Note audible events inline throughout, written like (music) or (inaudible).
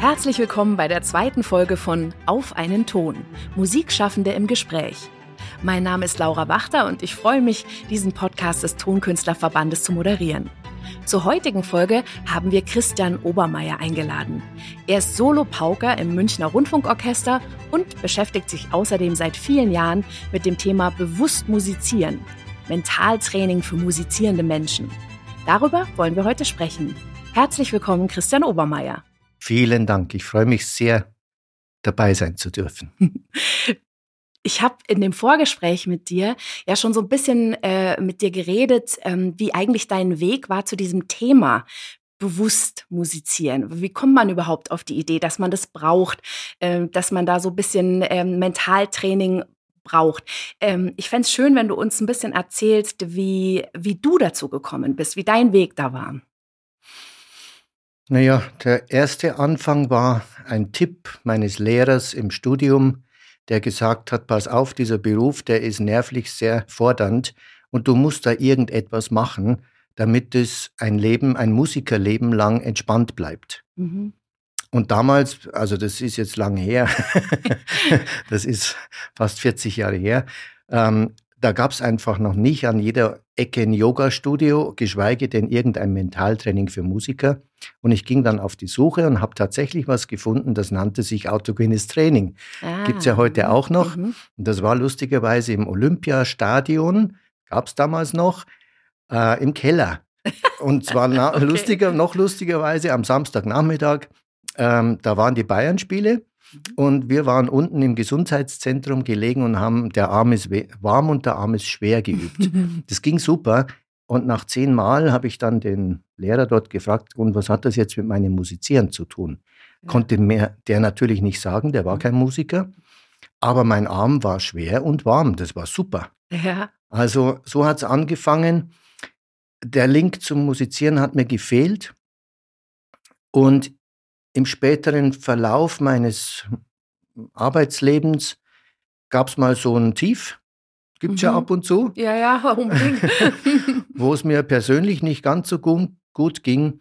Herzlich willkommen bei der zweiten Folge von Auf einen Ton. Musikschaffende im Gespräch. Mein Name ist Laura Wachter und ich freue mich, diesen Podcast des Tonkünstlerverbandes zu moderieren. Zur heutigen Folge haben wir Christian Obermeier eingeladen. Er ist Solo-Pauker im Münchner Rundfunkorchester und beschäftigt sich außerdem seit vielen Jahren mit dem Thema bewusst musizieren. Mentaltraining für musizierende Menschen. Darüber wollen wir heute sprechen. Herzlich willkommen, Christian Obermeier. Vielen Dank. Ich freue mich sehr, dabei sein zu dürfen. (laughs) Ich habe in dem Vorgespräch mit dir ja schon so ein bisschen äh, mit dir geredet, ähm, wie eigentlich dein Weg war zu diesem Thema bewusst musizieren. Wie kommt man überhaupt auf die Idee, dass man das braucht, äh, dass man da so ein bisschen ähm, Mentaltraining braucht. Ähm, ich fände es schön, wenn du uns ein bisschen erzählst, wie, wie du dazu gekommen bist, wie dein Weg da war. Naja, der erste Anfang war ein Tipp meines Lehrers im Studium, der gesagt hat, pass auf, dieser Beruf, der ist nervlich sehr fordernd und du musst da irgendetwas machen, damit es ein Leben, ein Musikerleben lang entspannt bleibt. Mhm. Und damals, also das ist jetzt lang her, (laughs) (laughs) das ist fast 40 Jahre her, ähm, da gab es einfach noch nicht an jeder Ecke ein Yoga-Studio, geschweige denn irgendein Mentaltraining für Musiker. Und ich ging dann auf die Suche und habe tatsächlich was gefunden, das nannte sich autogenes Training. Ah. Gibt es ja heute auch noch. Mhm. Und das war lustigerweise im Olympiastadion, gab es damals noch, äh, im Keller. Und zwar (laughs) okay. lustiger, noch lustigerweise am Samstagnachmittag, ähm, da waren die Bayern-Spiele Mhm. Und wir waren unten im Gesundheitszentrum gelegen und haben der Arm ist warm und der Arm ist schwer geübt. (laughs) das ging super. Und nach zehn Mal habe ich dann den Lehrer dort gefragt, und was hat das jetzt mit meinem Musizieren zu tun? Konnte mir der natürlich nicht sagen, der war mhm. kein Musiker. Aber mein Arm war schwer und warm, das war super. Ja. Also so hat es angefangen. Der Link zum Musizieren hat mir gefehlt. Und im späteren Verlauf meines Arbeitslebens gab es mal so ein Tief. Gibt es mhm. ja ab und zu. Ja, ja, (laughs) unbedingt. (laughs) wo es mir persönlich nicht ganz so gut, gut ging.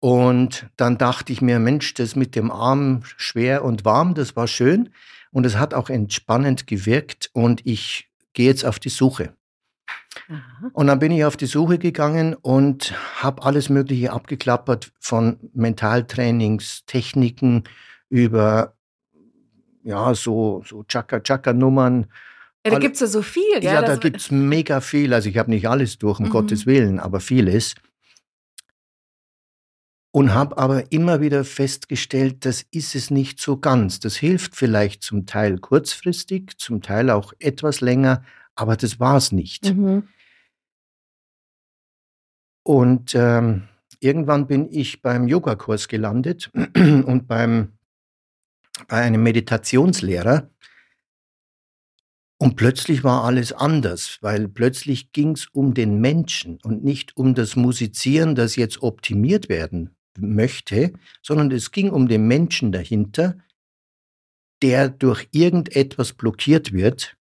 Und dann dachte ich mir, Mensch, das mit dem Arm schwer und warm, das war schön. Und es hat auch entspannend gewirkt. Und ich gehe jetzt auf die Suche. Aha. Und dann bin ich auf die Suche gegangen und habe alles Mögliche abgeklappert von Mentaltrainingstechniken über ja, so, so Chaka-Chaka-Nummern. Ja, da gibt es ja so viel. Ja, ja da gibt es mega viel. Also ich habe nicht alles durch, um mhm. Gottes Willen, aber vieles. Und habe aber immer wieder festgestellt, das ist es nicht so ganz. Das hilft vielleicht zum Teil kurzfristig, zum Teil auch etwas länger, aber das war es nicht. Mhm. Und ähm, irgendwann bin ich beim Yogakurs gelandet (clears throat) und beim, bei einem Meditationslehrer. Und plötzlich war alles anders, weil plötzlich ging es um den Menschen und nicht um das Musizieren, das jetzt optimiert werden möchte, sondern es ging um den Menschen dahinter, der durch irgendetwas blockiert wird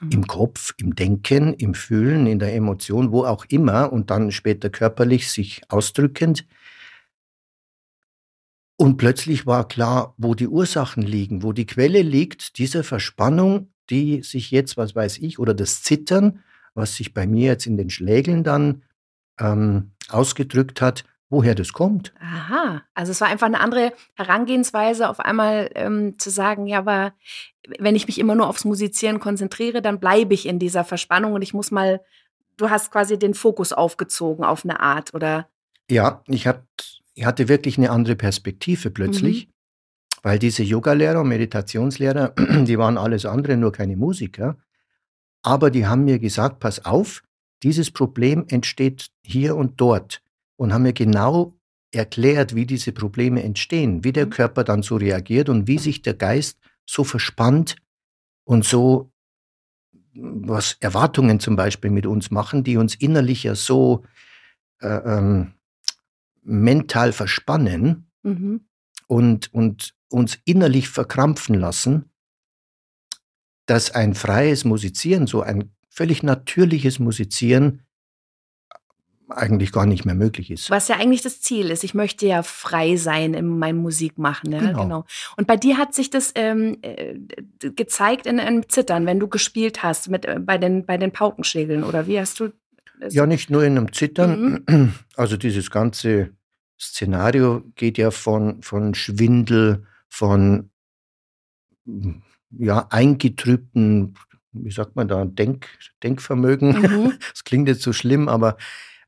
im mhm. Kopf, im Denken, im Fühlen, in der Emotion, wo auch immer und dann später körperlich sich ausdrückend. Und plötzlich war klar, wo die Ursachen liegen, wo die Quelle liegt, dieser Verspannung, die sich jetzt, was weiß ich, oder das Zittern, was sich bei mir jetzt in den Schlägeln dann ähm, ausgedrückt hat, woher das kommt. Aha, also es war einfach eine andere Herangehensweise, auf einmal ähm, zu sagen, ja, aber wenn ich mich immer nur aufs Musizieren konzentriere, dann bleibe ich in dieser Verspannung und ich muss mal, du hast quasi den Fokus aufgezogen auf eine Art, oder? Ja, ich, hab, ich hatte wirklich eine andere Perspektive plötzlich, mhm. weil diese Yogalehrer und Meditationslehrer, (clears throat) die waren alles andere, nur keine Musiker. Aber die haben mir gesagt, pass auf, dieses Problem entsteht hier und dort und haben mir genau erklärt, wie diese Probleme entstehen, wie der mhm. Körper dann so reagiert und wie sich der Geist so verspannt und so was Erwartungen zum Beispiel mit uns machen, die uns innerlich ja so äh, ähm, mental verspannen mhm. und, und uns innerlich verkrampfen lassen, dass ein freies Musizieren, so ein völlig natürliches Musizieren eigentlich gar nicht mehr möglich ist. Was ja eigentlich das Ziel ist. Ich möchte ja frei sein in meinem Musikmachen. Ja? Genau. genau. Und bei dir hat sich das ähm, äh, gezeigt in einem Zittern, wenn du gespielt hast mit, äh, bei, den, bei den Paukenschädeln. Oder wie hast du? Ja, nicht nur in einem Zittern. Mhm. (clears throat) Also dieses ganze Szenario geht ja von, von Schwindel, von ja, eingetrübten, wie sagt man da, Denk, Denkvermögen. Mhm. (laughs) Das klingt jetzt so schlimm, aber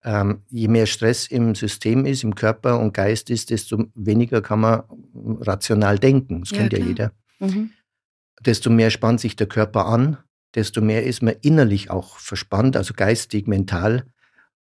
ähm, je mehr Stress im System ist, im Körper und Geist ist, desto weniger kann man rational denken. Das Ja, kennt ja klar. jeder. Mhm. Desto mehr spannt sich der Körper an, desto mehr ist man innerlich auch verspannt, also geistig, mental.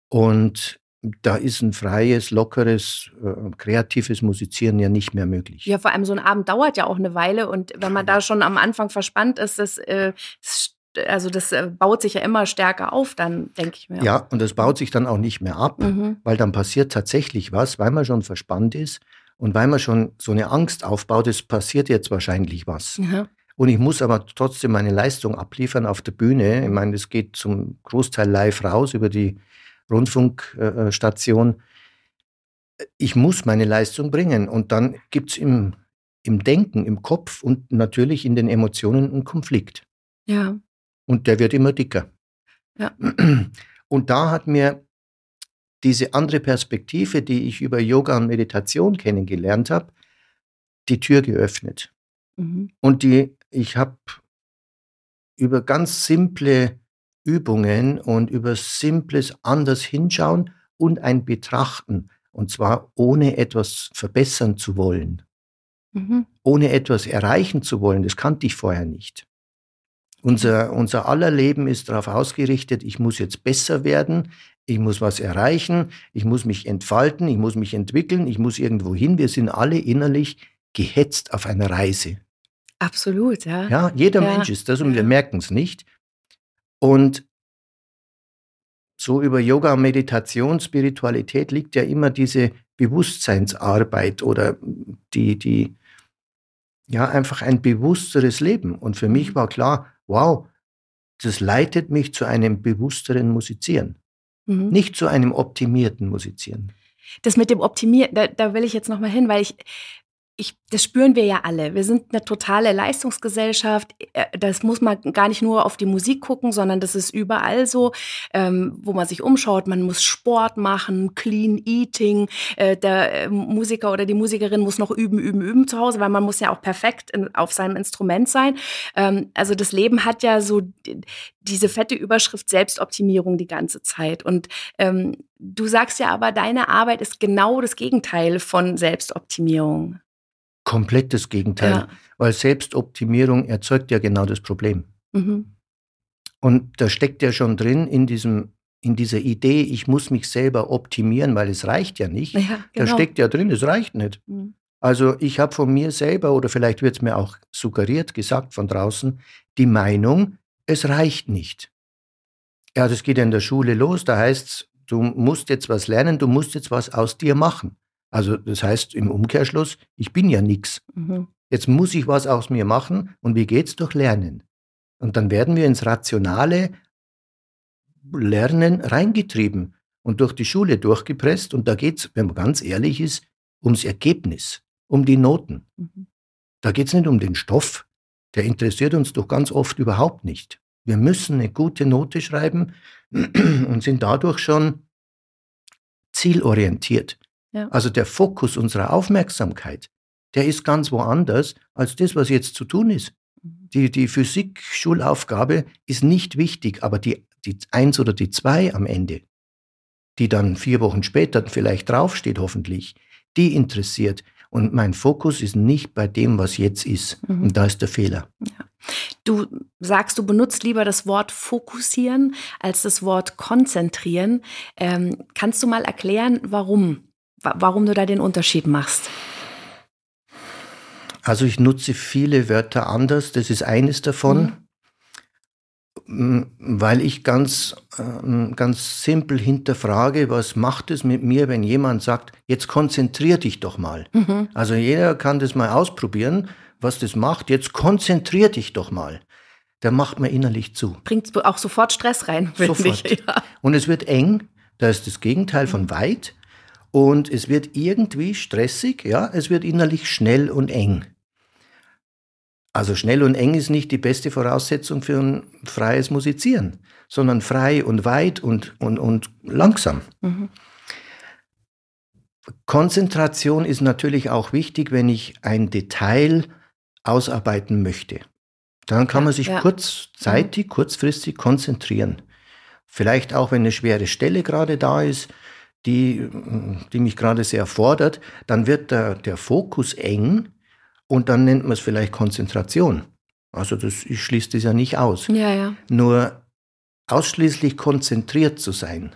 Und da ist ein freies, lockeres, äh, kreatives Musizieren ja nicht mehr möglich. Ja, vor allem so ein Abend dauert ja auch eine Weile und wenn man da schon am Anfang verspannt ist, das, äh, das also das äh, baut sich ja immer stärker auf, dann denke ich mir. Ja, und das baut sich dann auch nicht mehr ab, Mhm. weil dann passiert tatsächlich was, weil man schon verspannt ist und weil man schon so eine Angst aufbaut, es passiert jetzt wahrscheinlich was. Ja. Und ich muss aber trotzdem meine Leistung abliefern auf der Bühne. Ich meine, das geht zum Großteil live raus über die Rundfunkstation. Ich muss meine Leistung bringen. Und dann gibt es im, im Denken, im Kopf und natürlich in den Emotionen einen Konflikt. ja. Und der wird immer dicker. Ja. (clears throat) Und da hat mir diese andere Perspektive, die ich über Yoga und Meditation kennengelernt habe, die Tür geöffnet. Mhm. Und die, ich habe über ganz simple Übungen und über simples anders hinschauen und ein Betrachten, und zwar ohne etwas verbessern zu wollen, Mhm. ohne etwas erreichen zu wollen, das kannte ich vorher nicht. Unser, unser aller Leben ist darauf ausgerichtet, ich muss jetzt besser werden, ich muss was erreichen, ich muss mich entfalten, ich muss mich entwickeln, ich muss irgendwo hin. Wir sind alle innerlich gehetzt auf einer Reise. Absolut, ja. Ja, jeder Ja, Mensch ist das und wir merken es nicht. Und so über Yoga, Meditation, Spiritualität liegt ja immer diese Bewusstseinsarbeit oder die, die, ja, einfach ein bewussteres Leben. Und für mich war klar, wow, das leitet mich zu einem bewussteren Musizieren, Mhm. nicht zu einem optimierten Musizieren. Das mit dem Optimieren, da, da will ich jetzt noch mal hin, weil ich, ich, das spüren wir ja alle. Wir sind eine totale Leistungsgesellschaft. Äh, Das muss man gar nicht nur auf die Musik gucken, sondern das ist überall so, ähm, wo man sich umschaut. Man muss Sport machen, Clean Eating. Äh, der äh, Musiker oder die Musikerin muss noch üben, üben, üben zu Hause, weil man muss ja auch perfekt in, auf seinem Instrument sein. Ähm, also das Leben hat ja so die- diese fette Überschrift Selbstoptimierung die ganze Zeit. Und ähm, du sagst ja aber, deine Arbeit ist genau das Gegenteil von Selbstoptimierung. Komplettes Gegenteil, Ja. weil Selbstoptimierung erzeugt ja genau das Problem. Mhm. Und da steckt ja schon drin in, diesem, in dieser Idee, ich muss mich selber optimieren, weil es reicht ja nicht. Ja, Da genau. steckt ja drin, es reicht nicht. Mhm. Also ich habe von mir selber, oder vielleicht wird es mir auch suggeriert, gesagt von draußen, die Meinung, es reicht nicht. Ja, das geht ja in der Schule los, da heißt es, du musst jetzt was lernen, du musst jetzt was aus dir machen. Also das heißt im Umkehrschluss, ich bin ja nichts. Mhm. Jetzt muss ich was aus mir machen und wie geht's durch Lernen? Und dann werden wir ins rationale Lernen reingetrieben und durch die Schule durchgepresst und da geht's, wenn man ganz ehrlich ist, ums Ergebnis, um die Noten. Mhm. Da geht's nicht um den Stoff, der interessiert uns doch ganz oft überhaupt nicht. Wir müssen eine gute Note schreiben (clears throat) und sind dadurch schon zielorientiert. Ja. Also der Fokus unserer Aufmerksamkeit, der ist ganz woanders als das, was jetzt zu tun ist. Mhm. Die, die Physik-Schulaufgabe ist nicht wichtig, aber die, die Eins oder die Zwei am Ende, die dann vier Wochen später vielleicht draufsteht, hoffentlich, die interessiert. Und mein Fokus ist nicht bei dem, was jetzt ist. Mhm. Und da ist der Fehler. Du sagst, du benutzt lieber das Wort fokussieren als das Wort konzentrieren. Ähm, kannst du mal erklären, warum? Wa- Warum du da den Unterschied machst? Also ich nutze viele Wörter anders, das ist eines davon, Mm, weil ich ganz, ähm, ganz simpel hinterfrage, was macht es mit mir, wenn jemand sagt, jetzt konzentrier dich doch mal. Mhm. Also jeder kann das mal ausprobieren, was das macht, jetzt konzentrier dich doch mal. Da macht man innerlich zu. Bringt auch sofort Stress rein, finde ich. Ja. Und es wird eng, Da ist das Gegenteil von weit und es wird irgendwie stressig, ja, es wird innerlich schnell und eng. Also schnell und eng ist nicht die beste Voraussetzung für ein freies Musizieren, sondern frei und weit und, und, und langsam. Mhm. Konzentration ist natürlich auch wichtig, wenn ich ein Detail ausarbeiten möchte. Dann kann man sich ja. kurzzeitig, kurzfristig konzentrieren. Vielleicht auch, wenn eine schwere Stelle gerade da ist, die, die mich gerade sehr fordert, dann wird der, der Fokus eng und dann nennt man es vielleicht Konzentration. Also das, ich schließe das ja nicht aus. Ja, ja. Nur ausschließlich konzentriert zu sein.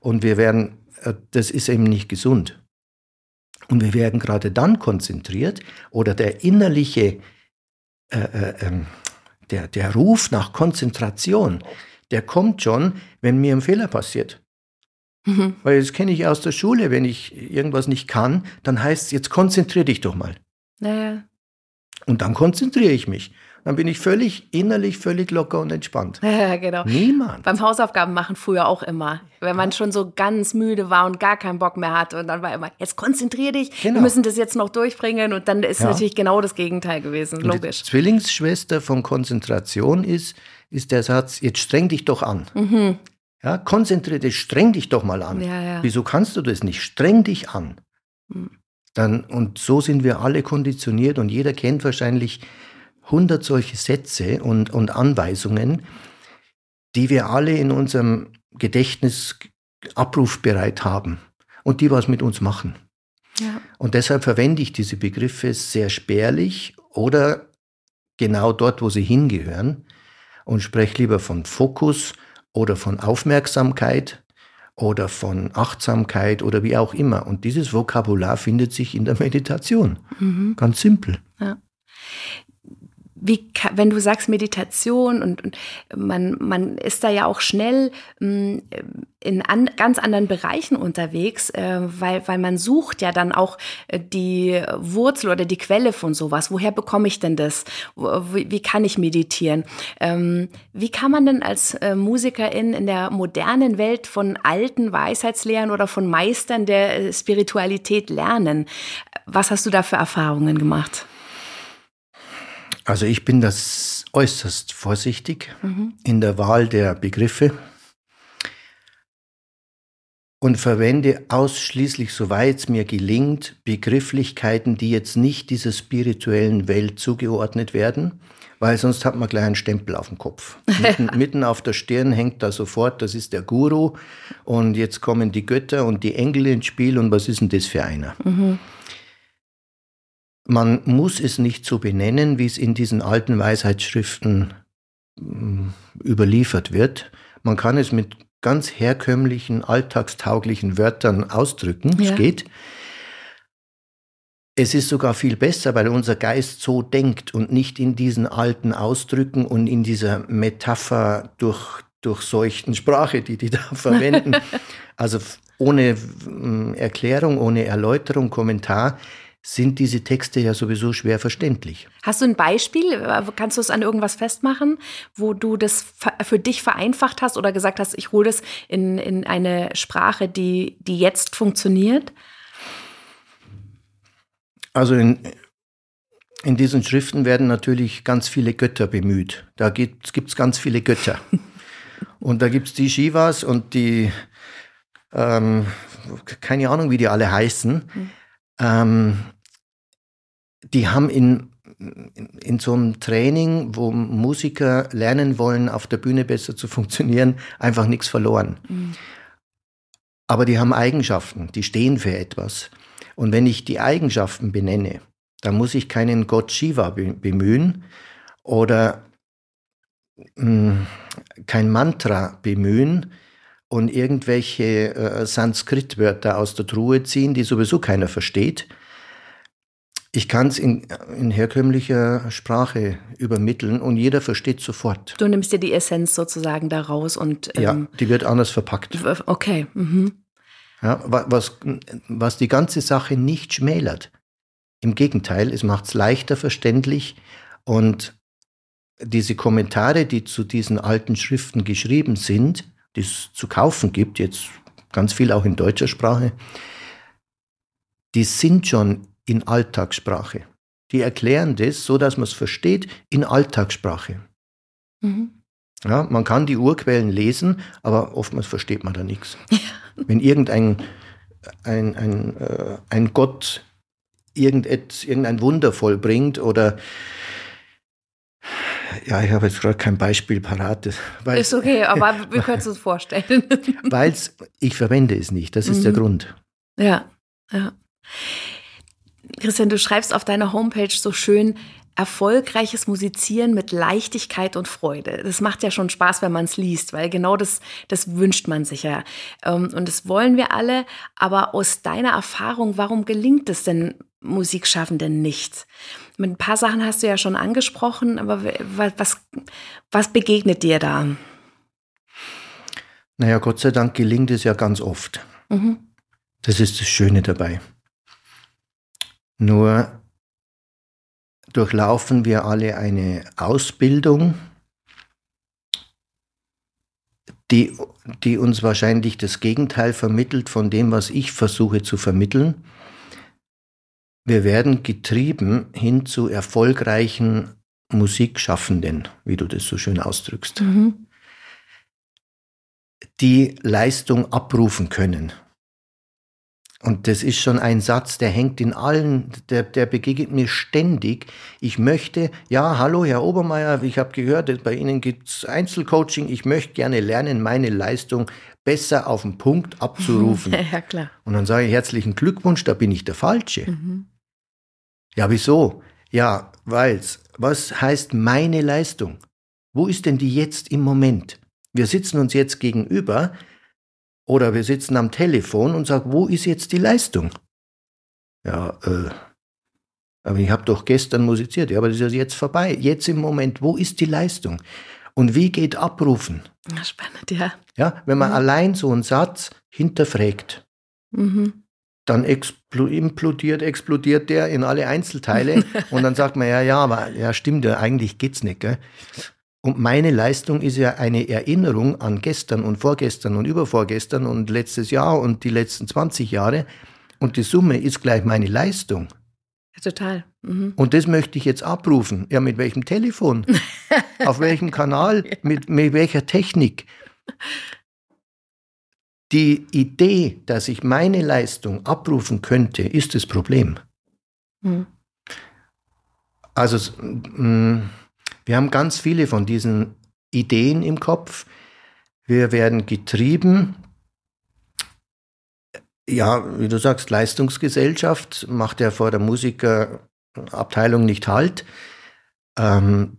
Und wir werden, äh, das ist eben nicht gesund. Und wir werden gerade dann konzentriert oder der innerliche, äh, äh, ähm, der, der Ruf nach Konzentration, der kommt schon, wenn mir ein Fehler passiert. Mhm. Weil das kenne ich aus der Schule, wenn ich irgendwas nicht kann, dann heißt es, jetzt konzentrier dich doch mal. Naja. Und dann konzentriere ich mich dann bin ich völlig innerlich völlig locker und entspannt. (laughs) Ja, genau. Niemand. Beim Hausaufgaben machen früher auch immer. Wenn man schon so ganz müde war und gar keinen Bock mehr hatte und dann war immer, jetzt konzentrier dich, genau. wir müssen das jetzt noch durchbringen und dann ist ja. natürlich genau das Gegenteil gewesen, und logisch. Die Zwillingsschwester von Konzentration ist, ist der Satz, jetzt streng dich doch an. Mhm. Ja, konzentriere dich, streng dich doch mal an. Ja, ja. Wieso kannst du das nicht? Streng dich an. Mhm. Dann, und so sind wir alle konditioniert und jeder kennt wahrscheinlich 100 solche Sätze und, und Anweisungen, die wir alle in unserem Gedächtnis abrufbereit haben und die was mit uns machen. Ja. Und deshalb verwende ich diese Begriffe sehr spärlich oder genau dort, wo sie hingehören und spreche lieber von Fokus oder von Aufmerksamkeit oder von Achtsamkeit oder wie auch immer. Und dieses Vokabular findet sich in der Meditation. Mhm. Ganz simpel. Ja wie, wenn du sagst Meditation und, und, man, man ist da ja auch schnell mh, mm, in an, ganz anderen Bereichen unterwegs, äh, weil, weil man sucht ja dann auch äh, die Wurzel oder die Quelle von sowas. Woher bekomme ich denn das? Wie, wie kann ich meditieren? Ähm, wie kann man denn als äh, Musikerin in der modernen Welt von alten Weisheitslehren oder von Meistern der äh, Spiritualität lernen? Was hast du da für Erfahrungen gemacht? Also ich bin das äußerst vorsichtig mhm. in der Wahl der Begriffe und verwende ausschließlich, soweit es mir gelingt, Begrifflichkeiten, die jetzt nicht dieser spirituellen Welt zugeordnet werden, weil sonst hat man gleich einen Stempel auf dem Kopf. (laughs) mitten, mitten, auf der Stirn hängt da sofort, das ist der Guru und jetzt kommen die Götter und die Engel ins Spiel und was ist denn das für einer? Mhm. Man muss es nicht so benennen, wie es in diesen alten Weisheitsschriften mm, überliefert wird. Man kann es mit ganz herkömmlichen, alltagstauglichen Wörtern ausdrücken. Ja. Es geht. Es ist sogar viel besser, weil unser Geist so denkt und nicht in diesen alten Ausdrücken und in dieser Metapher durch, durchseuchten Sprache, die die da (laughs) verwenden. also ohne mm, Erklärung, ohne Erläuterung, Kommentar sind diese Texte ja sowieso schwer verständlich. Hast du ein Beispiel? Kannst du es an irgendwas festmachen, wo du das für dich vereinfacht hast oder gesagt hast, ich hole das in, in eine Sprache, die, die jetzt funktioniert? Also in, in diesen Schriften werden natürlich ganz viele Götter bemüht. Da gibt es ganz viele Götter. (laughs) und da gibt es die Shivas und die, ähm, keine Ahnung, wie die alle heißen. Mhm. Ähm, die haben in, in so einem Training, wo Musiker lernen wollen, auf der Bühne besser zu funktionieren, einfach nichts verloren. Mhm. Aber die haben Eigenschaften, die stehen für etwas. Und wenn ich die Eigenschaften benenne, dann muss ich keinen Gott Shiva bemühen oder mh, hm, kein Mantra bemühen und irgendwelche äh, Sanskrit-Wörter aus der Truhe ziehen, die sowieso keiner versteht, ich kann es in, in, herkömmlicher Sprache übermitteln und jeder versteht sofort. Du nimmst dir die Essenz sozusagen daraus und. Ähm, ja, die wird anders verpackt. Okay. Mhm. Ja, was, was die ganze Sache nicht schmälert. Im Gegenteil, es macht es leichter verständlich und diese Kommentare, die zu diesen alten Schriften geschrieben sind, die es zu kaufen gibt, jetzt ganz viel auch in deutscher Sprache, die sind schon in Alltagssprache. Die erklären das so, dass man es versteht, in Alltagssprache. Mhm. Ja, man kann die Urquellen lesen, aber oftmals versteht man da nichts. (laughs) Ja. Wenn irgendein ein, ein, äh, ein Gott irgendein Wunder vollbringt oder ja, ich habe jetzt gerade kein Beispiel parat. Ist okay, (laughs) aber wir können es uns vorstellen. Weil ich verwende es nicht, das ist mhm. der Grund. Ja, ja. Christian, du schreibst auf deiner Homepage so schön, erfolgreiches Musizieren mit Leichtigkeit und Freude. Das macht ja schon Spaß, wenn man es liest, weil genau das, das wünscht man sich ja. Ähm, und das wollen wir alle. Aber aus deiner Erfahrung, warum gelingt es denn Musikschaffenden nicht? Mit ein paar Sachen hast du ja schon angesprochen, aber was, was begegnet dir da? Naja, Gott sei Dank gelingt es ja ganz oft. Mhm. Das ist das Schöne dabei. Nur durchlaufen wir alle eine Ausbildung, die, die uns wahrscheinlich das Gegenteil vermittelt von dem, was ich versuche zu vermitteln. Wir werden getrieben hin zu erfolgreichen Musikschaffenden, wie du das so schön ausdrückst, mhm. die Leistung abrufen können. Und das ist schon ein Satz, der hängt in allen, der, der begegnet mir ständig. Ich möchte, ja, hallo, Herr Obermeier, ich habe gehört, bei Ihnen gibt es Einzelcoaching. Ich möchte gerne lernen, meine Leistung besser auf den Punkt abzurufen. (laughs) Ja, klar. Und dann sage ich herzlichen Glückwunsch, da bin ich der Falsche. Mhm. Ja, wieso? Ja, weil's. Was heißt meine Leistung? Wo ist denn die jetzt im Moment? Wir sitzen uns jetzt gegenüber oder wir sitzen am Telefon und sagen, wo ist jetzt die Leistung? Ja, äh, aber ich habe doch gestern musiziert. Ja, aber das ist jetzt vorbei. Jetzt im Moment, wo ist die Leistung? Und wie geht Abrufen? Spannend, ja. Ja, wenn man mhm. allein so einen Satz hinterfragt, mhm. dann implodiert, explodiert der in alle Einzelteile (laughs) und dann sagt man, ja, ja, aber ja, stimmt, ja, eigentlich geht's nicht. Gell? Und meine Leistung ist ja eine Erinnerung an gestern und vorgestern und übervorgestern und letztes Jahr und die letzten 20 Jahre. Und die Summe ist gleich meine Leistung. Ja, total. Mhm. Und das möchte ich jetzt abrufen. Ja, mit welchem Telefon? (laughs) Auf welchem Kanal? Mit, mit welcher Technik? Die Idee, dass ich meine Leistung abrufen könnte, ist das Problem. Mhm. Also, mh, wir haben ganz viele von diesen Ideen im Kopf. Wir werden getrieben. Ja, wie du sagst, Leistungsgesellschaft macht ja vor der Musikerabteilung nicht Halt. Ähm,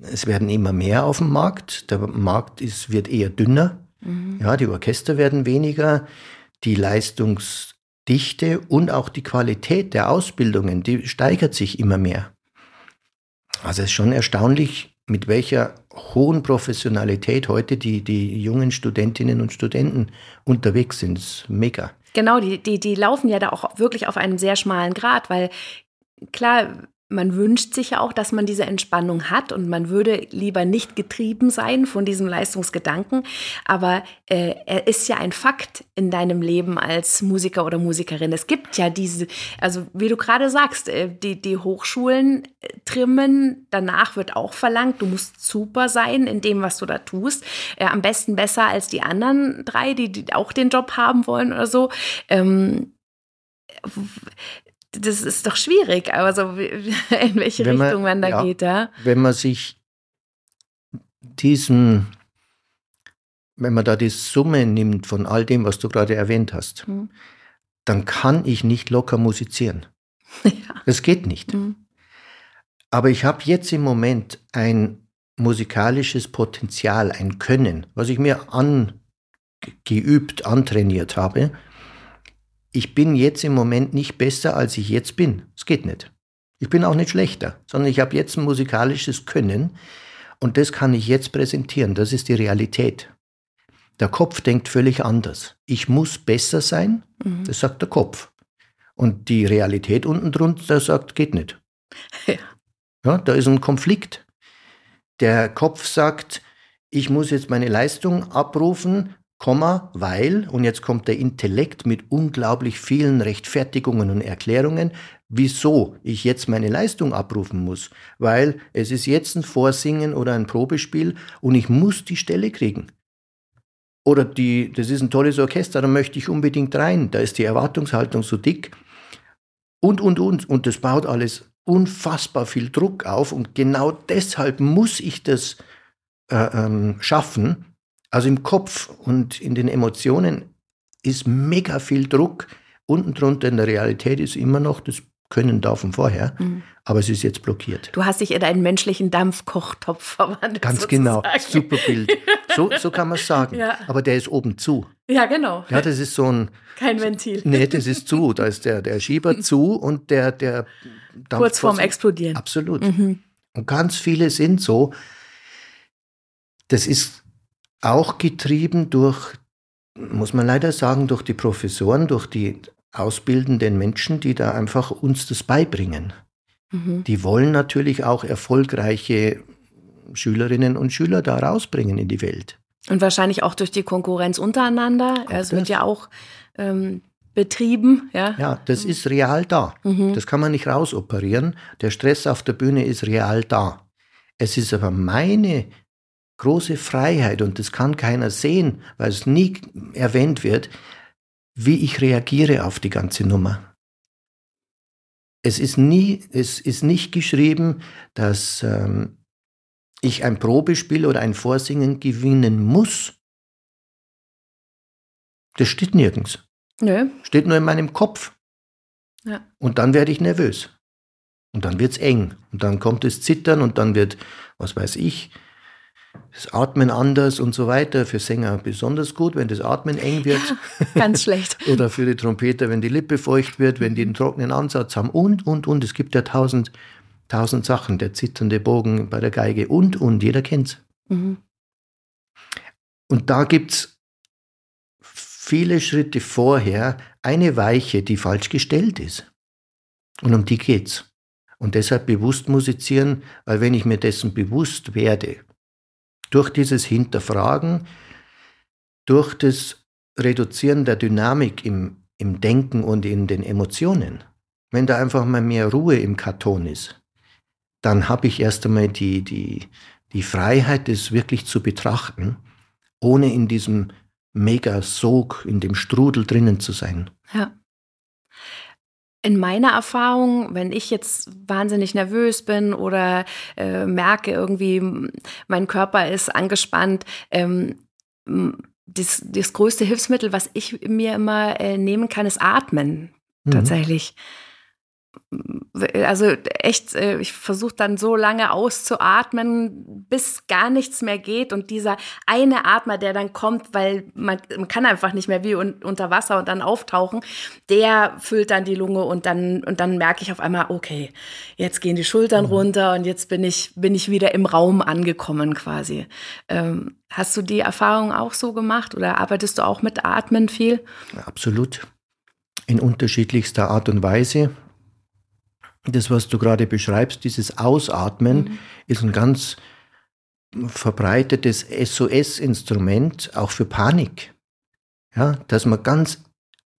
es werden immer mehr auf dem Markt. Der Markt ist, wird eher dünner. Mhm. Ja, die Orchester werden weniger. Die Leistungsdichte und auch die Qualität der Ausbildungen, die steigert sich immer mehr. Also es ist schon erstaunlich, mit welcher hohen Professionalität heute die, die jungen Studentinnen und Studenten unterwegs sind. Das ist mega. Genau, die, die, die laufen ja da auch wirklich auf einem sehr schmalen Grad, weil klar, man wünscht sich ja auch, dass man diese Entspannung hat und man würde lieber nicht getrieben sein von diesem Leistungsgedanken. Aber äh, er ist ja ein Fakt in deinem Leben als Musiker oder Musikerin. Es gibt ja diese, also wie du gerade sagst, äh, die, die Hochschulen äh, trimmen, danach wird auch verlangt, du musst super sein in dem, was du da tust. Äh, am besten besser als die anderen drei, die, die auch den Job haben wollen oder so. Ähm, das ist doch schwierig, aber so (laughs) in welche wenn Richtung man, man da ja, geht, ja. Wenn man sich diesen, wenn man da die Summe nimmt von all dem, was du gerade erwähnt hast, hm. dann kann ich nicht locker musizieren. (laughs) Ja. Das geht nicht. Hm. Aber ich habe jetzt im Moment ein musikalisches Potenzial, ein Können, was ich mir angeübt, antrainiert habe, ich bin jetzt im Moment nicht besser, als ich jetzt bin. Es geht nicht. Ich bin auch nicht schlechter, sondern ich habe jetzt ein musikalisches Können und das kann ich jetzt präsentieren. Das ist die Realität. Der Kopf denkt völlig anders. Ich muss besser sein, mhm. das sagt der Kopf. Und die Realität unten drunter sagt, geht nicht. Ja. ja, da ist ein Konflikt. Der Kopf sagt, ich muss jetzt meine Leistung abrufen Komma, weil, und jetzt kommt der Intellekt mit unglaublich vielen Rechtfertigungen und Erklärungen, wieso ich jetzt meine Leistung abrufen muss. Weil es ist jetzt ein Vorsingen oder ein Probespiel und ich muss die Stelle kriegen. Oder die, das ist ein tolles Orchester, da möchte ich unbedingt rein. Da ist die Erwartungshaltung so dick. Und, und, und. Und das baut alles unfassbar viel Druck auf. Und genau deshalb muss ich das äh, ähm, schaffen, also im Kopf und in den Emotionen ist mega viel Druck. Unten drunter in der Realität ist immer noch das Können da von vorher, mhm. aber es ist jetzt blockiert. Du hast dich in einen menschlichen Dampfkochtopf (laughs) verwandelt. Ganz sozusagen. genau, super Bild. So, so kann man es sagen. Ja. Aber der ist oben zu. Ja, genau. Ja, das ist so ein. Kein Ventil. Nee, das ist zu. Da ist der, der Schieber (laughs) zu und der, der Dampf Kurz vorm Explodieren. Absolut. Mhm. Und ganz viele sind so. Das ist auch getrieben durch, muss man leider sagen, durch die Professoren, durch die ausbildenden Menschen, die da einfach uns das beibringen. Mhm. Die wollen natürlich auch erfolgreiche Schülerinnen und Schüler da rausbringen in die Welt. Und wahrscheinlich auch durch die Konkurrenz untereinander. Es wird ja auch ähm, betrieben. Ja, ja das mhm. ist real da. Mhm. Das kann man nicht rausoperieren. Der Stress auf der Bühne ist real da. Es ist aber meine große Freiheit und das kann keiner sehen, weil es nie erwähnt wird, wie ich reagiere auf die ganze Nummer. Es ist nie, es ist nicht geschrieben, dass ähm, ich ein Probespiel oder ein Vorsingen gewinnen muss. Das steht nirgends. Nö. Steht nur in meinem Kopf. Ja. Und dann werde ich nervös. Und dann wird es eng. Und dann kommt das Zittern und dann wird, was weiß ich, das Atmen anders und so weiter. Für Sänger besonders gut, wenn das Atmen eng wird. Ja, (laughs) ganz schlecht. (laughs) Oder für die Trompeter, wenn die Lippe feucht wird, wenn die einen trockenen Ansatz haben und, und, und. Es gibt ja tausend, tausend Sachen. Der zitternde Bogen bei der Geige und, und. Jeder kennt's. Mhm. Und da gibt's viele Schritte vorher eine Weiche, die falsch gestellt ist. Und um die geht's. Und deshalb bewusst musizieren, weil wenn ich mir dessen bewusst werde, durch dieses Hinterfragen, durch das Reduzieren der Dynamik im, im Denken und in den Emotionen, wenn da einfach mal mehr Ruhe im Karton ist, dann habe ich erst einmal die, die, die Freiheit, das wirklich zu betrachten, ohne in diesem Mega-Sog, in dem Strudel drinnen zu sein. Ja in meiner Erfahrung, wenn ich jetzt wahnsinnig nervös bin oder äh, merke irgendwie, mein Körper ist angespannt, ähm, das, das größte Hilfsmittel, was ich mir immer äh, nehmen kann, ist Atmen. Mhm. Tatsächlich also echt, äh, ich versuche dann so lange auszuatmen, bis gar nichts mehr geht. Und dieser eine Atmer, der dann kommt, weil man, man kann einfach nicht mehr wie un, unter Wasser und dann auftauchen, der füllt dann die Lunge und dann, und dann merke ich auf einmal, okay, jetzt gehen die Schultern mhm. runter und jetzt bin ich, bin ich wieder im Raum angekommen quasi. Ähm, hast du die Erfahrung auch so gemacht oder arbeitest du auch mit Atmen viel? Absolut. In unterschiedlichster Art und Weise das, was du gerade beschreibst, dieses Ausatmen, mhm. ist ein ganz verbreitetes SOS-Instrument, auch für Panik. Ja, dass man ganz,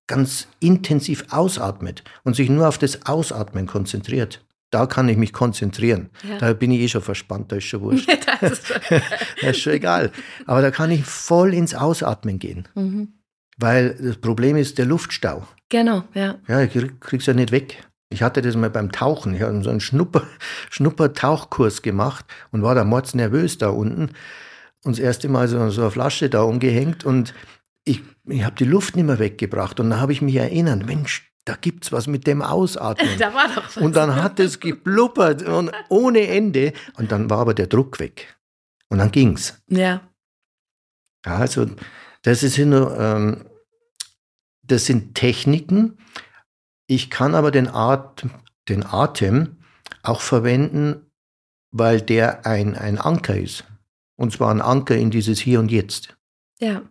ganz intensiv ausatmet und sich nur auf das Ausatmen konzentriert. Da kann ich mich konzentrieren. Ja. Da bin ich eh schon verspannt, da ist schon wurscht. (laughs) das, ist (laughs) das ist schon egal. Aber da kann ich voll ins Ausatmen gehen. Mhm. Weil das Problem ist der Luftstau. Genau, ja. Ja, ich krieg's ja nicht weg. Ich hatte das mal beim Tauchen. Ich habe so einen Schnupper, (laughs) Schnupper-Tauchkurs gemacht und war da mordsnervös da unten. Und das erste Mal so, so eine Flasche da umgehängt und ich, ich habe die Luft nicht mehr weggebracht. Und dann habe ich mich erinnert, Mensch, da gibt's was mit dem Ausatmen. (laughs) Da war doch was. Und dann hat es geblubbert und ohne Ende. Und dann war aber der Druck weg. Und dann ging's. Ja. Ja, also das ist nur, ähm, das sind Techniken, ich kann aber den, Atem, den Atem auch verwenden, weil der ein, ein Anker ist. Und zwar ein Anker in dieses Hier und Jetzt. Ja.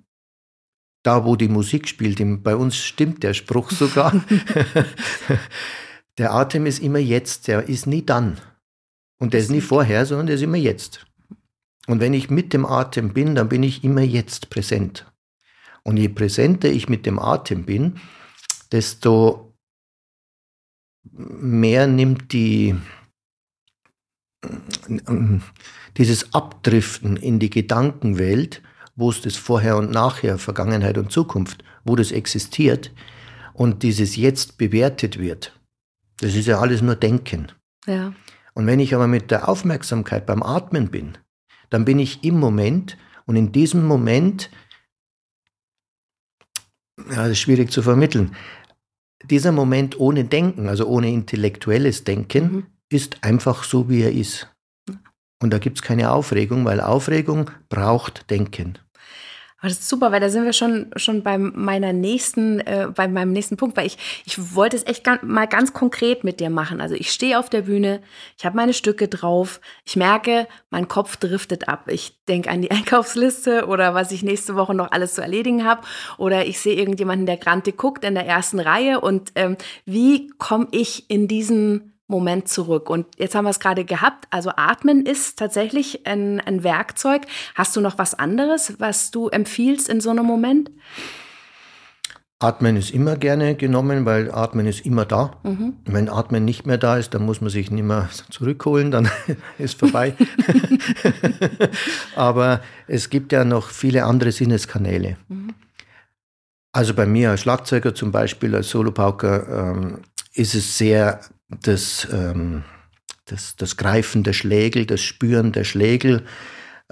Da, wo die Musik spielt, bei uns stimmt der Spruch sogar. (laughs) (laughs) der Atem ist immer jetzt, der ist nie dann. Und der ist nie vorher, sondern der ist immer jetzt. Und wenn ich mit dem Atem bin, dann bin ich immer jetzt präsent. Und je präsenter ich mit dem Atem bin, desto mehr nimmt die, dieses Abdriften in die Gedankenwelt, wo es das Vorher und Nachher, Vergangenheit und Zukunft, wo das existiert und dieses Jetzt bewertet wird. Das ist ja alles nur Denken. Ja. Und wenn ich aber mit der Aufmerksamkeit beim Atmen bin, dann bin ich im Moment und in diesem Moment, ja, das ist schwierig zu vermitteln, dieser Moment ohne Denken, also ohne intellektuelles Denken, mhm. ist einfach so, wie er ist. Und da gibt es keine Aufregung, weil Aufregung braucht Denken. Aber das ist super, weil da sind wir schon, schon bei meiner nächsten, äh, bei meinem nächsten Punkt, weil ich, ich wollte es echt ganz, mal ganz konkret mit dir machen. Also ich stehe auf der Bühne, ich habe meine Stücke drauf, ich merke, mein Kopf driftet ab. Ich denke an die (laughs) Einkaufsliste oder was ich nächste Woche noch alles zu erledigen habe. Oder ich sehe irgendjemanden, der grantig guckt in der ersten Reihe. Und ähm, wie komme ich in diesen Moment zurück. Und jetzt haben wir es gerade gehabt. Also Atmen ist tatsächlich ein, ein Werkzeug. Hast du noch was anderes, was du empfiehlst in so einem Moment? Atmen ist immer gerne genommen, weil Atmen ist immer da. Mhm. Wenn Atmen nicht mehr da ist, dann muss man sich nicht mehr zurückholen, dann (laughs) ist vorbei. (laughs) Aber es gibt ja noch viele andere Sinneskanäle. Mhm. Also bei mir als Schlagzeuger zum Beispiel, als Solopauker, ähm, ist es sehr das, ähm, das, das Greifen der Schlägel, das Spüren der Schlägel,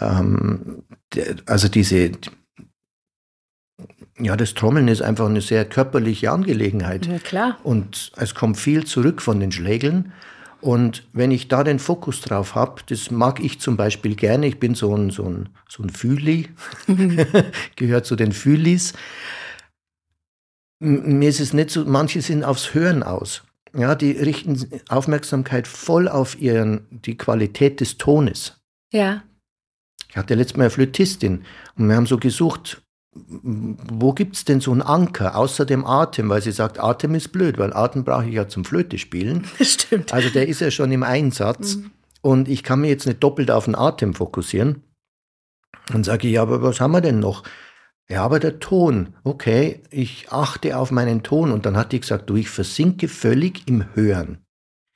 ähm, der, also diese, ja, das Trommeln ist einfach eine sehr körperliche Angelegenheit. Ja, klar. Und es kommt viel zurück von den Schlägeln. Und wenn ich da den Fokus drauf habe, das mag ich zum Beispiel gerne, ich bin so ein, so ein, so ein Fühli, (laughs) (laughs) gehört zu den Fühlis. Mir ist es nicht so, manche sind aufs Hören aus. Ja, die richten Aufmerksamkeit voll auf ihren, die Qualität des Tones. Ja. Ich hatte letztes Mal eine Flötistin und wir haben so gesucht, wo gibt es denn so einen Anker außer dem Atem? Weil sie sagt, Atem ist blöd, weil Atem brauche ich ja zum Flöte spielen. (laughs) Stimmt. Also der ist ja schon im Einsatz mhm. und ich kann mir jetzt nicht doppelt auf den Atem fokussieren. Dann sage ich, ja, aber was haben wir denn noch? Ja, aber der Ton, okay, ich achte auf meinen Ton und dann hat die gesagt, du, ich versinke völlig im Hören.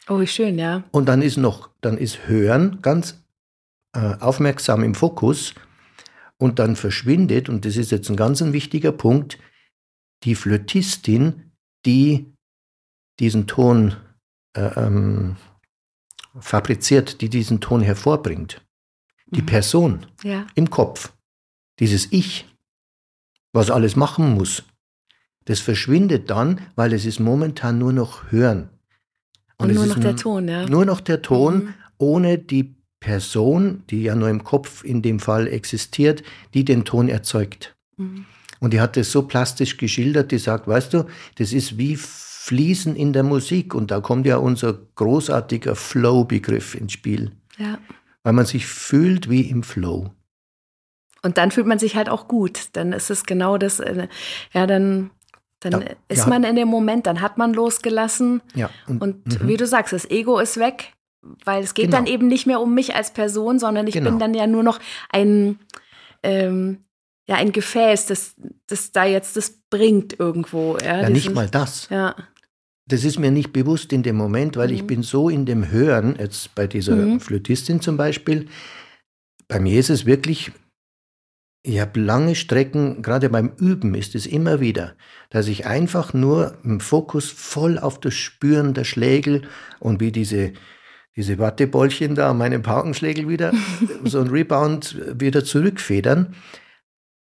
Oh, wie schön, ja. Und dann ist noch, dann ist Hören ganz äh, aufmerksam im Fokus und dann verschwindet, und das ist jetzt ein ganz ein wichtiger Punkt, die Flötistin, die diesen Ton äh, ähm, fabriziert, die diesen Ton hervorbringt. Die mhm. Person ja. im Kopf, dieses Ich, was alles machen muss. Das verschwindet dann, weil es ist momentan nur noch Hören. Und, Und nur noch der Ton, ja. Nur noch der Ton, mhm. ohne die Person, die ja nur im Kopf in dem Fall existiert, die den Ton erzeugt. Mhm. Und die hat das so plastisch geschildert, die sagt, weißt du, das ist wie Fließen in der Musik. Und da kommt ja unser großartiger Flow-Begriff ins Spiel. Ja. Weil man sich fühlt wie im Flow. Und dann fühlt man sich halt auch gut. Dann ist es genau das, äh, ja, dann, dann ja, ist ja. man in dem Moment, dann hat man losgelassen. Ja. Und, und mhm. wie du sagst, das Ego ist weg, weil es geht genau. dann eben nicht mehr um mich als Person, sondern ich genau. bin dann ja nur noch ein, ähm, ja, ein Gefäß, das, das da jetzt das bringt irgendwo. Ja, ja nicht mal das. Ja. Das ist mir nicht bewusst in dem Moment, weil mhm. ich bin so in dem Hören, jetzt bei dieser mhm. Flötistin zum Beispiel, bei mir ist es wirklich ich habe lange Strecken, gerade beim Üben ist es immer wieder, dass ich einfach nur im Fokus voll auf das Spüren der Schlägel und wie diese, diese Wattebällchen da an meinem Paukenschlägel wieder, (laughs) so ein Rebound wieder zurückfedern.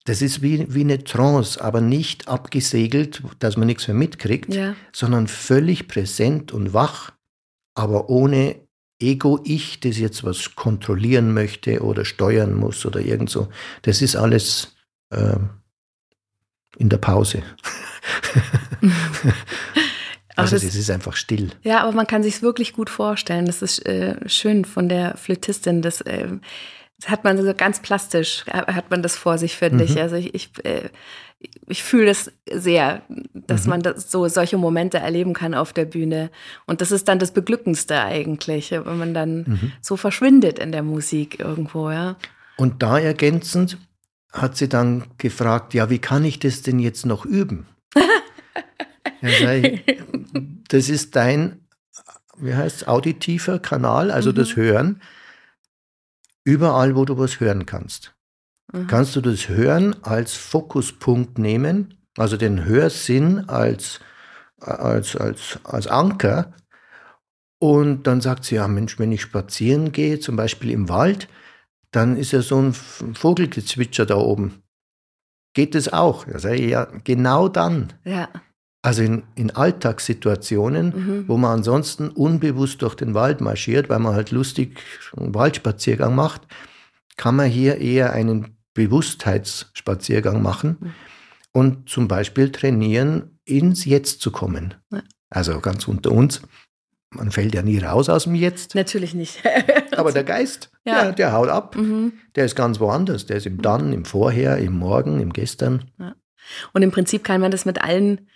Das ist wie, wie eine Trance, aber nicht abgesegelt, dass man nichts mehr mitkriegt, ja. sondern völlig präsent und wach, aber ohne Ego-Ich, das jetzt was kontrollieren möchte oder steuern muss oder irgend so, das ist alles äh, in der Pause. (laughs) also das, das, ist einfach still. Ja, aber man kann sich wirklich gut vorstellen. Das ist äh, schön von der Flötistin. Das, äh, hat man so ganz plastisch, hat man das vor sich, finde mhm. ich. Also ich, ich äh, ich fühle das sehr, dass mhm. man das, so solche Momente erleben kann auf der Bühne. Und das ist dann das Beglückendste eigentlich, wenn man dann mhm. so verschwindet in der Musik irgendwo, ja. Und da ergänzend, hat sie dann gefragt, ja, wie kann ich das denn jetzt noch üben? (laughs) ja, ich, das ist dein, wie heißt auditiver Kanal, also mhm. das Hören. Überall, wo du was hören kannst. Mhm. Kannst du das Hören als Fokuspunkt nehmen, also den Hörsinn als, als, als, als Anker. Und dann sagt sie, ja Mensch, wenn ich spazieren gehe, zum Beispiel im Wald, dann ist ja so ein Vogelgezwitscher da oben. Geht es auch? Ja, genau dann. Ja. Also in, in Alltagssituationen, mhm. wo man ansonsten unbewusst durch den Wald marschiert, weil man halt lustig einen Waldspaziergang macht, kann man hier eher einen Bewusstheitsspaziergang machen mhm. und zum Beispiel trainieren, ins Jetzt zu kommen. Ja. Also ganz unter uns man fällt ja nie raus aus dem Jetzt. Natürlich nicht. (laughs) Aber der Geist, ja. der, der haut ab. Mhm. Der ist ganz woanders. Der ist im Dann, im Vorher, im Morgen, im Gestern. Ja. Und im Prinzip kann man das mit allen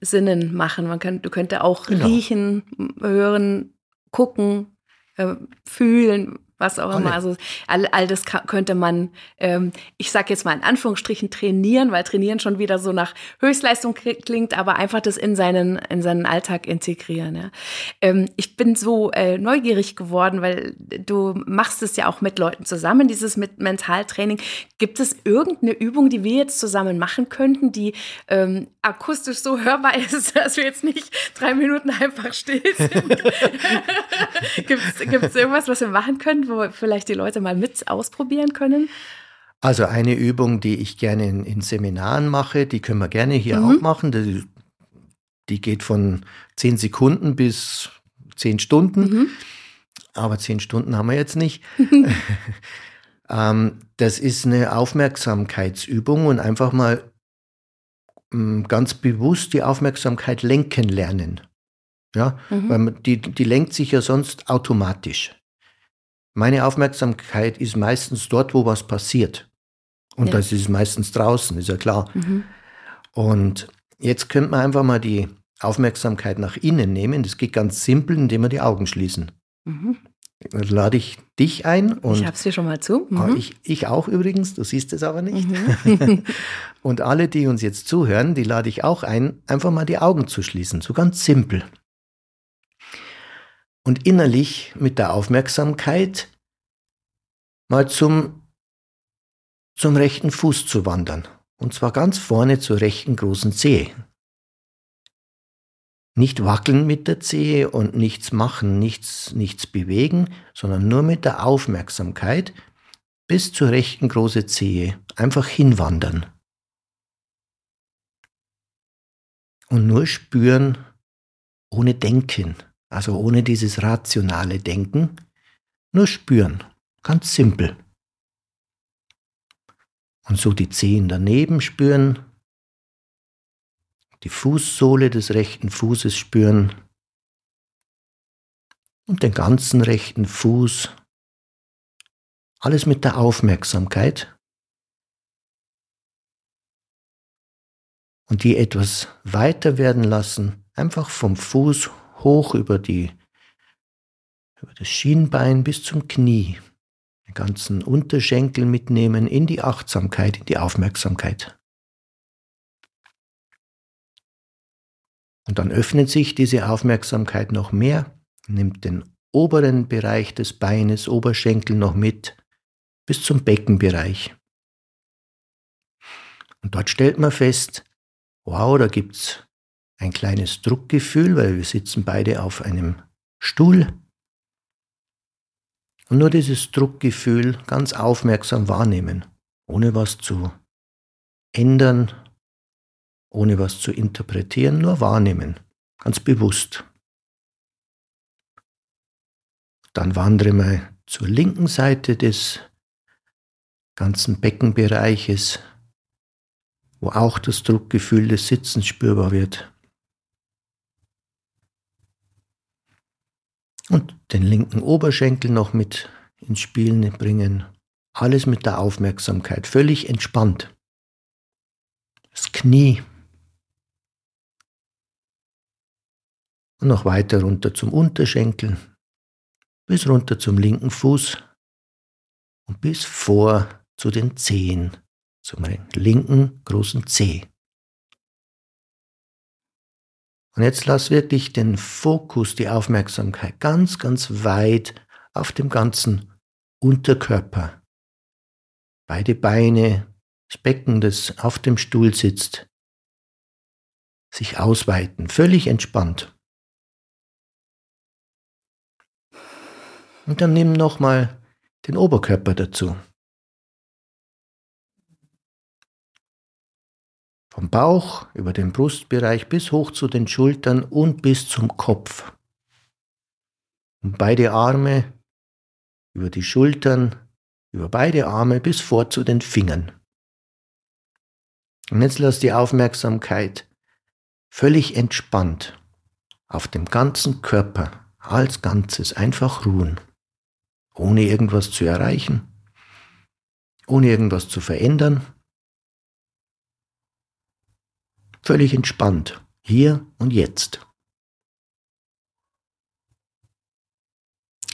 Sinnen machen. Man kann, du könntest auch genau. riechen, hören, gucken, äh, fühlen, was auch immer. Also all, all das könnte man, ähm, ich sag jetzt mal in Anführungsstrichen trainieren, weil trainieren schon wieder so nach Höchstleistung klingt, aber einfach das in seinen in seinen Alltag integrieren. Ja. Ähm, ich bin so äh, neugierig geworden, weil du machst es ja auch mit Leuten zusammen, dieses mit Mentaltraining. Gibt es irgendeine Übung, die wir jetzt zusammen machen könnten, die ähm, akustisch so hörbar (laughs) ist, dass wir jetzt nicht drei Minuten einfach still sind? (laughs) Gibt es irgendwas, was wir machen können? Wo vielleicht die Leute mal mit ausprobieren können? Also eine Übung, die ich gerne in, in Seminaren mache, die können wir gerne hier mhm. auch machen. Die, die, geht von zehn Sekunden bis zehn Stunden. Mhm. Aber zehn Stunden haben wir jetzt nicht. (laughs) (laughs) ähm, das ist eine Aufmerksamkeitsübung und einfach mal mm, ganz bewusst die Aufmerksamkeit lenken lernen. Ja, mhm. weil die, die lenkt sich ja sonst automatisch. Meine Aufmerksamkeit ist meistens dort, wo was passiert. Und ja. das ist meistens draußen, ist ja klar. Mhm. Und jetzt könnte man einfach mal die Aufmerksamkeit nach innen nehmen. Das geht ganz simpel, indem wir die Augen schließen. Mhm. Dann lade ich dich ein. Und ich habe es dir schon mal zu. Ah, mhm. Ich, ich, auch übrigens, du siehst es aber nicht. Mhm. (laughs) und alle, die uns jetzt zuhören, die lade ich auch ein, einfach mal die Augen zu schließen. So ganz simpel und innerlich mit der Aufmerksamkeit mal zum, zum rechten Fuß zu wandern. Und zwar ganz vorne zur rechten großen Zehe. Nicht wackeln mit der Zehe und nichts machen, nichts, nichts bewegen, sondern nur mit der Aufmerksamkeit bis zur rechten großen Zehe einfach hinwandern. Und nur spüren, ohne Denken. Also ohne dieses rationale Denken, nur spüren. Ganz simpel. Und so die Zehen daneben spüren, die Fußsohle des rechten Fußes spüren und den ganzen rechten Fuß. Alles mit der Aufmerksamkeit. Und die etwas weiter werden lassen, einfach vom Fuß hoch über, die, über das Schienbein bis zum Knie. Den ganzen Unterschenkel mitnehmen in die Achtsamkeit, in die Aufmerksamkeit. Und dann öffnet sich diese Aufmerksamkeit noch mehr, nimmt den oberen Bereich des Beines, Oberschenkel noch mit, bis zum Beckenbereich. Und dort stellt man fest, wow, da gibt es ein kleines Druckgefühl, weil wir sitzen beide auf einem Stuhl. Und nur dieses Druckgefühl ganz aufmerksam wahrnehmen, ohne was zu ändern, ohne was zu interpretieren, nur wahrnehmen, ganz bewusst. Dann wandere mal zur linken Seite des ganzen Beckenbereiches, wo auch das Druckgefühl des Sitzens spürbar wird. Und den linken Oberschenkel noch mit ins Spiel bringen. Alles mit der Aufmerksamkeit, völlig entspannt. Das Knie. Und noch weiter runter zum Unterschenkel, bis runter zum linken Fuß und bis vor zu den Zehen, zu meinem linken großen C. Und jetzt lass wirklich den Fokus, die Aufmerksamkeit ganz, ganz weit auf dem ganzen Unterkörper. Beide Beine, das Becken, das auf dem Stuhl sitzt, sich ausweiten, völlig entspannt. Und dann nimm nochmal den Oberkörper dazu. Vom Bauch über den Brustbereich bis hoch zu den Schultern und bis zum Kopf. Und beide Arme über die Schultern, über beide Arme bis vor zu den Fingern. Und jetzt lass die Aufmerksamkeit völlig entspannt auf dem ganzen Körper als Ganzes einfach ruhen, ohne irgendwas zu erreichen, ohne irgendwas zu verändern Völlig entspannt, hier und jetzt.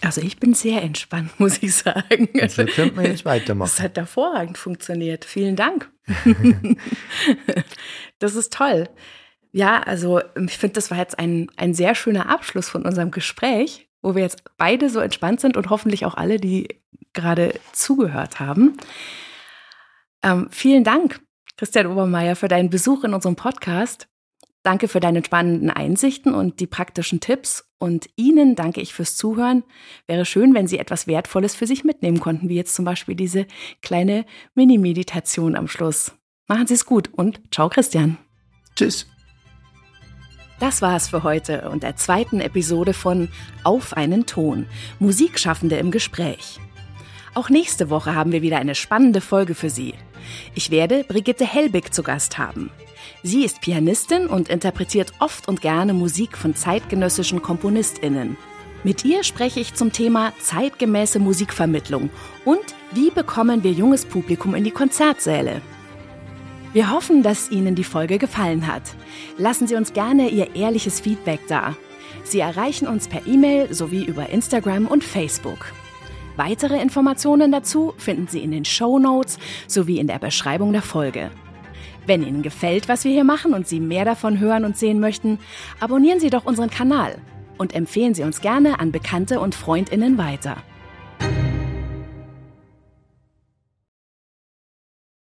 Also ich bin sehr entspannt, (laughs) muss ich sagen. Also könnte man jetzt weitermachen. Das hat hervorragend funktioniert. Vielen Dank. (laughs) (laughs) das ist toll. Ja, also ich finde, das war jetzt ein, ein sehr schöner Abschluss von unserem Gespräch, wo wir jetzt beide so entspannt sind und hoffentlich auch alle, die gerade zugehört haben. Ähm, vielen Dank. Christian Obermeier, für deinen Besuch in unserem Podcast. Danke für deine spannenden Einsichten und die praktischen Tipps. Und Ihnen danke ich fürs Zuhören. Wäre schön, wenn Sie etwas Wertvolles für sich mitnehmen konnten, wie jetzt zum Beispiel diese kleine Mini-Meditation am Schluss. Machen Sie es gut und ciao, Christian. Tschüss. Das war es für heute und der zweiten Episode von Auf einen Ton. Musikschaffende im Gespräch. Auch nächste Woche haben wir wieder eine spannende Folge für Sie. Ich werde Brigitte Helbig zu Gast haben. Sie ist Pianistin und interpretiert oft und gerne Musik von zeitgenössischen KomponistInnen. Mit ihr spreche ich zum Thema zeitgemäße Musikvermittlung und wie bekommen wir junges Publikum in die Konzertsäle. Wir hoffen, dass Ihnen die Folge gefallen hat. Lassen Sie uns gerne Ihr ehrliches Feedback da. Sie erreichen uns per E-Mail sowie über Instagram und Facebook. Weitere Informationen dazu finden Sie in den Show Notes sowie in der Beschreibung der Folge. Wenn Ihnen gefällt, was wir hier machen und Sie mehr davon hören und sehen möchten, abonnieren Sie doch unseren Kanal und empfehlen Sie uns gerne an Bekannte und Freundinnen weiter.